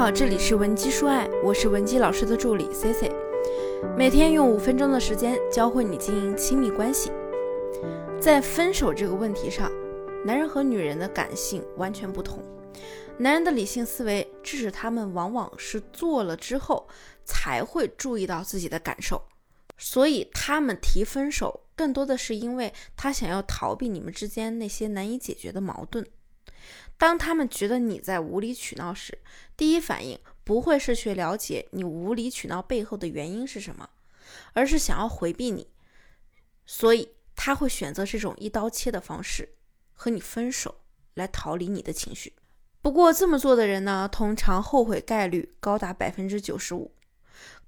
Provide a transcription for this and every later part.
好，这里是文姬说爱，我是文姬老师的助理 C C，每天用五分钟的时间教会你经营亲密关系。在分手这个问题上，男人和女人的感性完全不同。男人的理性思维致使他们往往是做了之后才会注意到自己的感受，所以他们提分手更多的是因为他想要逃避你们之间那些难以解决的矛盾。当他们觉得你在无理取闹时，第一反应不会是去了解你无理取闹背后的原因是什么，而是想要回避你，所以他会选择这种一刀切的方式和你分手，来逃离你的情绪。不过这么做的人呢，通常后悔概率高达百分之九十五。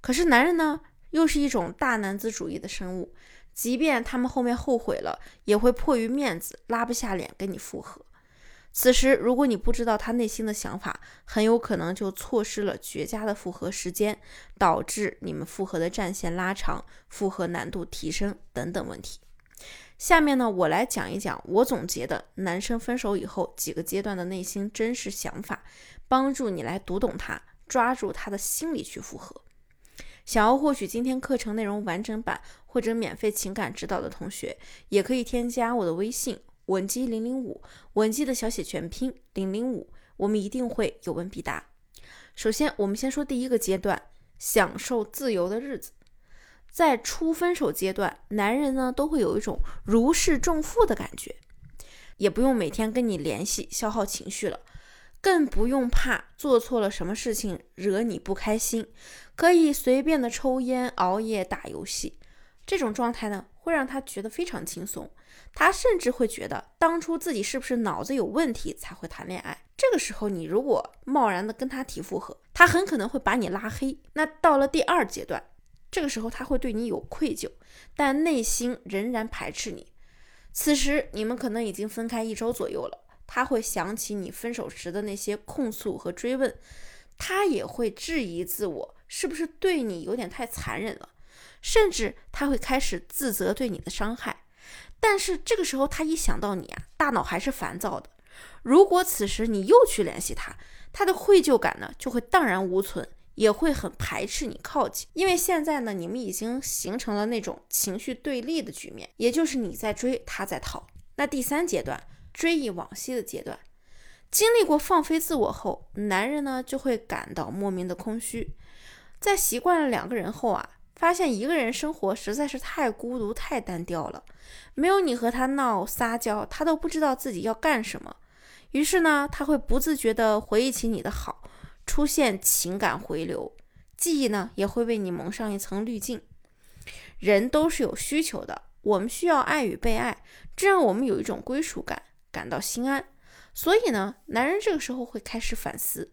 可是男人呢，又是一种大男子主义的生物，即便他们后面后悔了，也会迫于面子拉不下脸跟你复合。此时，如果你不知道他内心的想法，很有可能就错失了绝佳的复合时间，导致你们复合的战线拉长，复合难度提升等等问题。下面呢，我来讲一讲我总结的男生分手以后几个阶段的内心真实想法，帮助你来读懂他，抓住他的心理去复合。想要获取今天课程内容完整版或者免费情感指导的同学，也可以添加我的微信。文姬零零五，文姬的小写全拼零零五，我们一定会有问必答。首先，我们先说第一个阶段，享受自由的日子。在初分手阶段，男人呢都会有一种如释重负的感觉，也不用每天跟你联系消耗情绪了，更不用怕做错了什么事情惹你不开心，可以随便的抽烟、熬夜、打游戏。这种状态呢，会让他觉得非常轻松。他甚至会觉得，当初自己是不是脑子有问题才会谈恋爱？这个时候，你如果贸然的跟他提复合，他很可能会把你拉黑。那到了第二阶段，这个时候他会对你有愧疚，但内心仍然排斥你。此时你们可能已经分开一周左右了，他会想起你分手时的那些控诉和追问，他也会质疑自我，是不是对你有点太残忍了？甚至他会开始自责对你的伤害。但是这个时候，他一想到你啊，大脑还是烦躁的。如果此时你又去联系他，他的愧疚感呢就会荡然无存，也会很排斥你靠近。因为现在呢，你们已经形成了那种情绪对立的局面，也就是你在追，他在逃。那第三阶段，追忆往昔的阶段，经历过放飞自我后，男人呢就会感到莫名的空虚。在习惯了两个人后啊。发现一个人生活实在是太孤独、太单调了，没有你和他闹撒娇，他都不知道自己要干什么。于是呢，他会不自觉地回忆起你的好，出现情感回流，记忆呢也会为你蒙上一层滤镜。人都是有需求的，我们需要爱与被爱，这让我们有一种归属感，感到心安。所以呢，男人这个时候会开始反思，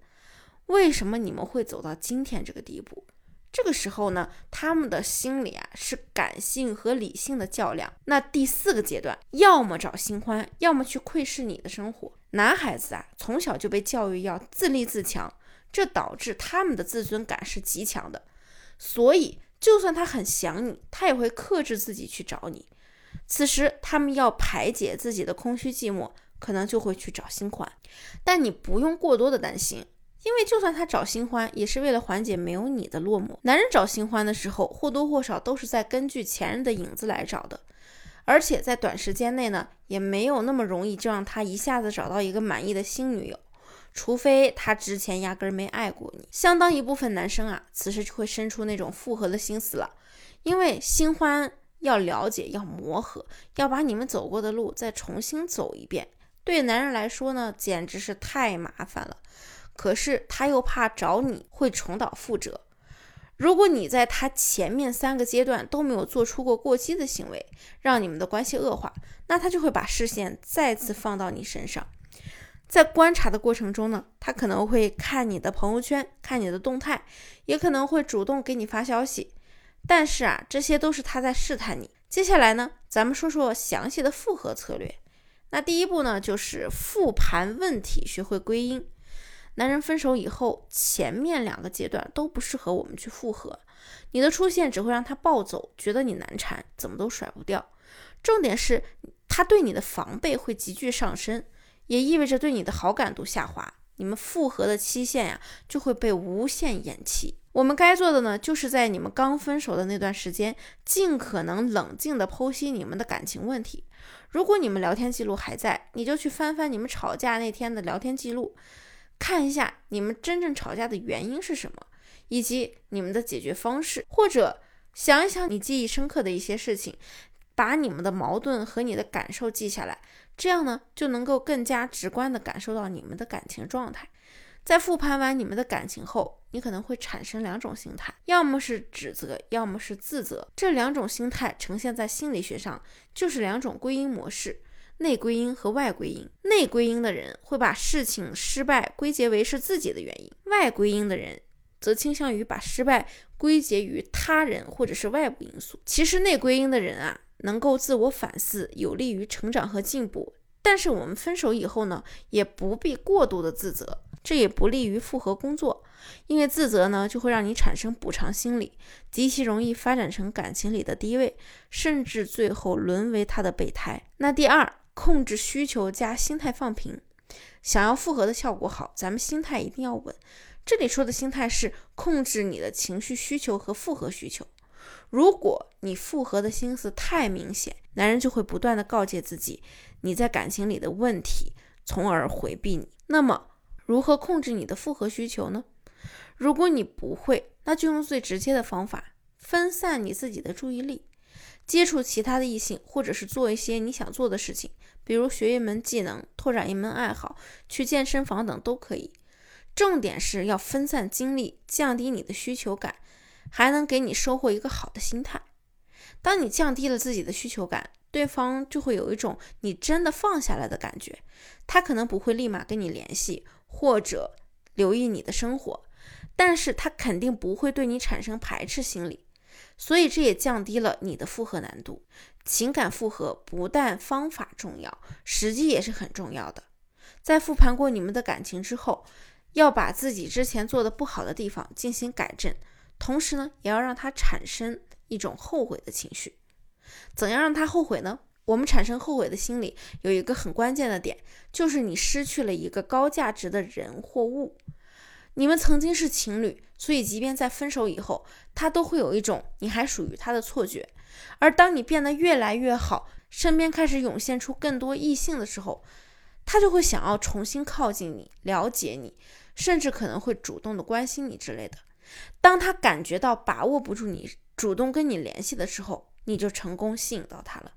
为什么你们会走到今天这个地步？这个时候呢，他们的心里啊是感性和理性的较量。那第四个阶段，要么找新欢，要么去窥视你的生活。男孩子啊，从小就被教育要自立自强，这导致他们的自尊感是极强的。所以，就算他很想你，他也会克制自己去找你。此时，他们要排解自己的空虚寂寞，可能就会去找新欢。但你不用过多的担心。因为就算他找新欢，也是为了缓解没有你的落寞。男人找新欢的时候，或多或少都是在根据前任的影子来找的，而且在短时间内呢，也没有那么容易就让他一下子找到一个满意的新女友，除非他之前压根儿没爱过你。相当一部分男生啊，此时就会生出那种复合的心思了，因为新欢要了解、要磨合，要把你们走过的路再重新走一遍，对男人来说呢，简直是太麻烦了。可是他又怕找你会重蹈覆辙。如果你在他前面三个阶段都没有做出过过激的行为，让你们的关系恶化，那他就会把视线再次放到你身上。在观察的过程中呢，他可能会看你的朋友圈，看你的动态，也可能会主动给你发消息。但是啊，这些都是他在试探你。接下来呢，咱们说说详细的复合策略。那第一步呢，就是复盘问题，学会归因。男人分手以后，前面两个阶段都不适合我们去复合。你的出现只会让他暴走，觉得你难缠，怎么都甩不掉。重点是他对你的防备会急剧上升，也意味着对你的好感度下滑。你们复合的期限呀就会被无限延期。我们该做的呢，就是在你们刚分手的那段时间，尽可能冷静地剖析你们的感情问题。如果你们聊天记录还在，你就去翻翻你们吵架那天的聊天记录，看一下你们真正吵架的原因是什么，以及你们的解决方式，或者想一想你记忆深刻的一些事情，把你们的矛盾和你的感受记下来，这样呢就能够更加直观地感受到你们的感情状态。在复盘完你们的感情后，你可能会产生两种心态，要么是指责，要么是自责。这两种心态呈现在心理学上就是两种归因模式：内归因和外归因。内归因的人会把事情失败归结为是自己的原因，外归因的人则倾向于把失败归结于他人或者是外部因素。其实内归因的人啊，能够自我反思，有利于成长和进步。但是我们分手以后呢，也不必过度的自责。这也不利于复合工作，因为自责呢就会让你产生补偿心理，极其容易发展成感情里的低位，甚至最后沦为他的备胎。那第二，控制需求加心态放平，想要复合的效果好，咱们心态一定要稳。这里说的心态是控制你的情绪需求和复合需求。如果你复合的心思太明显，男人就会不断的告诫自己你在感情里的问题，从而回避你。那么。如何控制你的复合需求呢？如果你不会，那就用最直接的方法，分散你自己的注意力，接触其他的异性，或者是做一些你想做的事情，比如学一门技能、拓展一门爱好、去健身房等都可以。重点是要分散精力，降低你的需求感，还能给你收获一个好的心态。当你降低了自己的需求感，对方就会有一种你真的放下来的感觉，他可能不会立马跟你联系。或者留意你的生活，但是他肯定不会对你产生排斥心理，所以这也降低了你的复合难度。情感复合不但方法重要，时机也是很重要的。在复盘过你们的感情之后，要把自己之前做的不好的地方进行改正，同时呢，也要让他产生一种后悔的情绪。怎样让他后悔呢？我们产生后悔的心理，有一个很关键的点，就是你失去了一个高价值的人或物。你们曾经是情侣，所以即便在分手以后，他都会有一种你还属于他的错觉。而当你变得越来越好，身边开始涌现出更多异性的时候，他就会想要重新靠近你，了解你，甚至可能会主动的关心你之类的。当他感觉到把握不住你，主动跟你联系的时候，你就成功吸引到他了。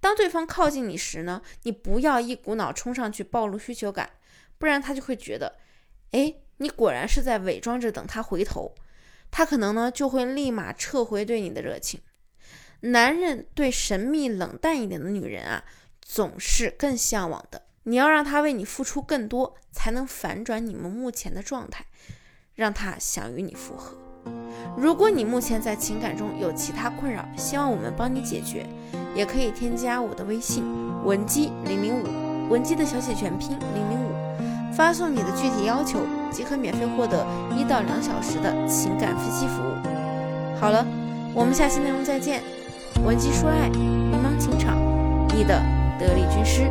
当对方靠近你时呢，你不要一股脑冲上去暴露需求感，不然他就会觉得，哎，你果然是在伪装着等他回头，他可能呢就会立马撤回对你的热情。男人对神秘冷淡一点的女人啊，总是更向往的。你要让他为你付出更多，才能反转你们目前的状态，让他想与你复合。如果你目前在情感中有其他困扰，希望我们帮你解决。也可以添加我的微信文姬零零五，文姬的小写全拼零零五，发送你的具体要求，即可免费获得一到两小时的情感分析服务。好了，我们下期内容再见。文姬说爱，迷茫情场，你的得力军师。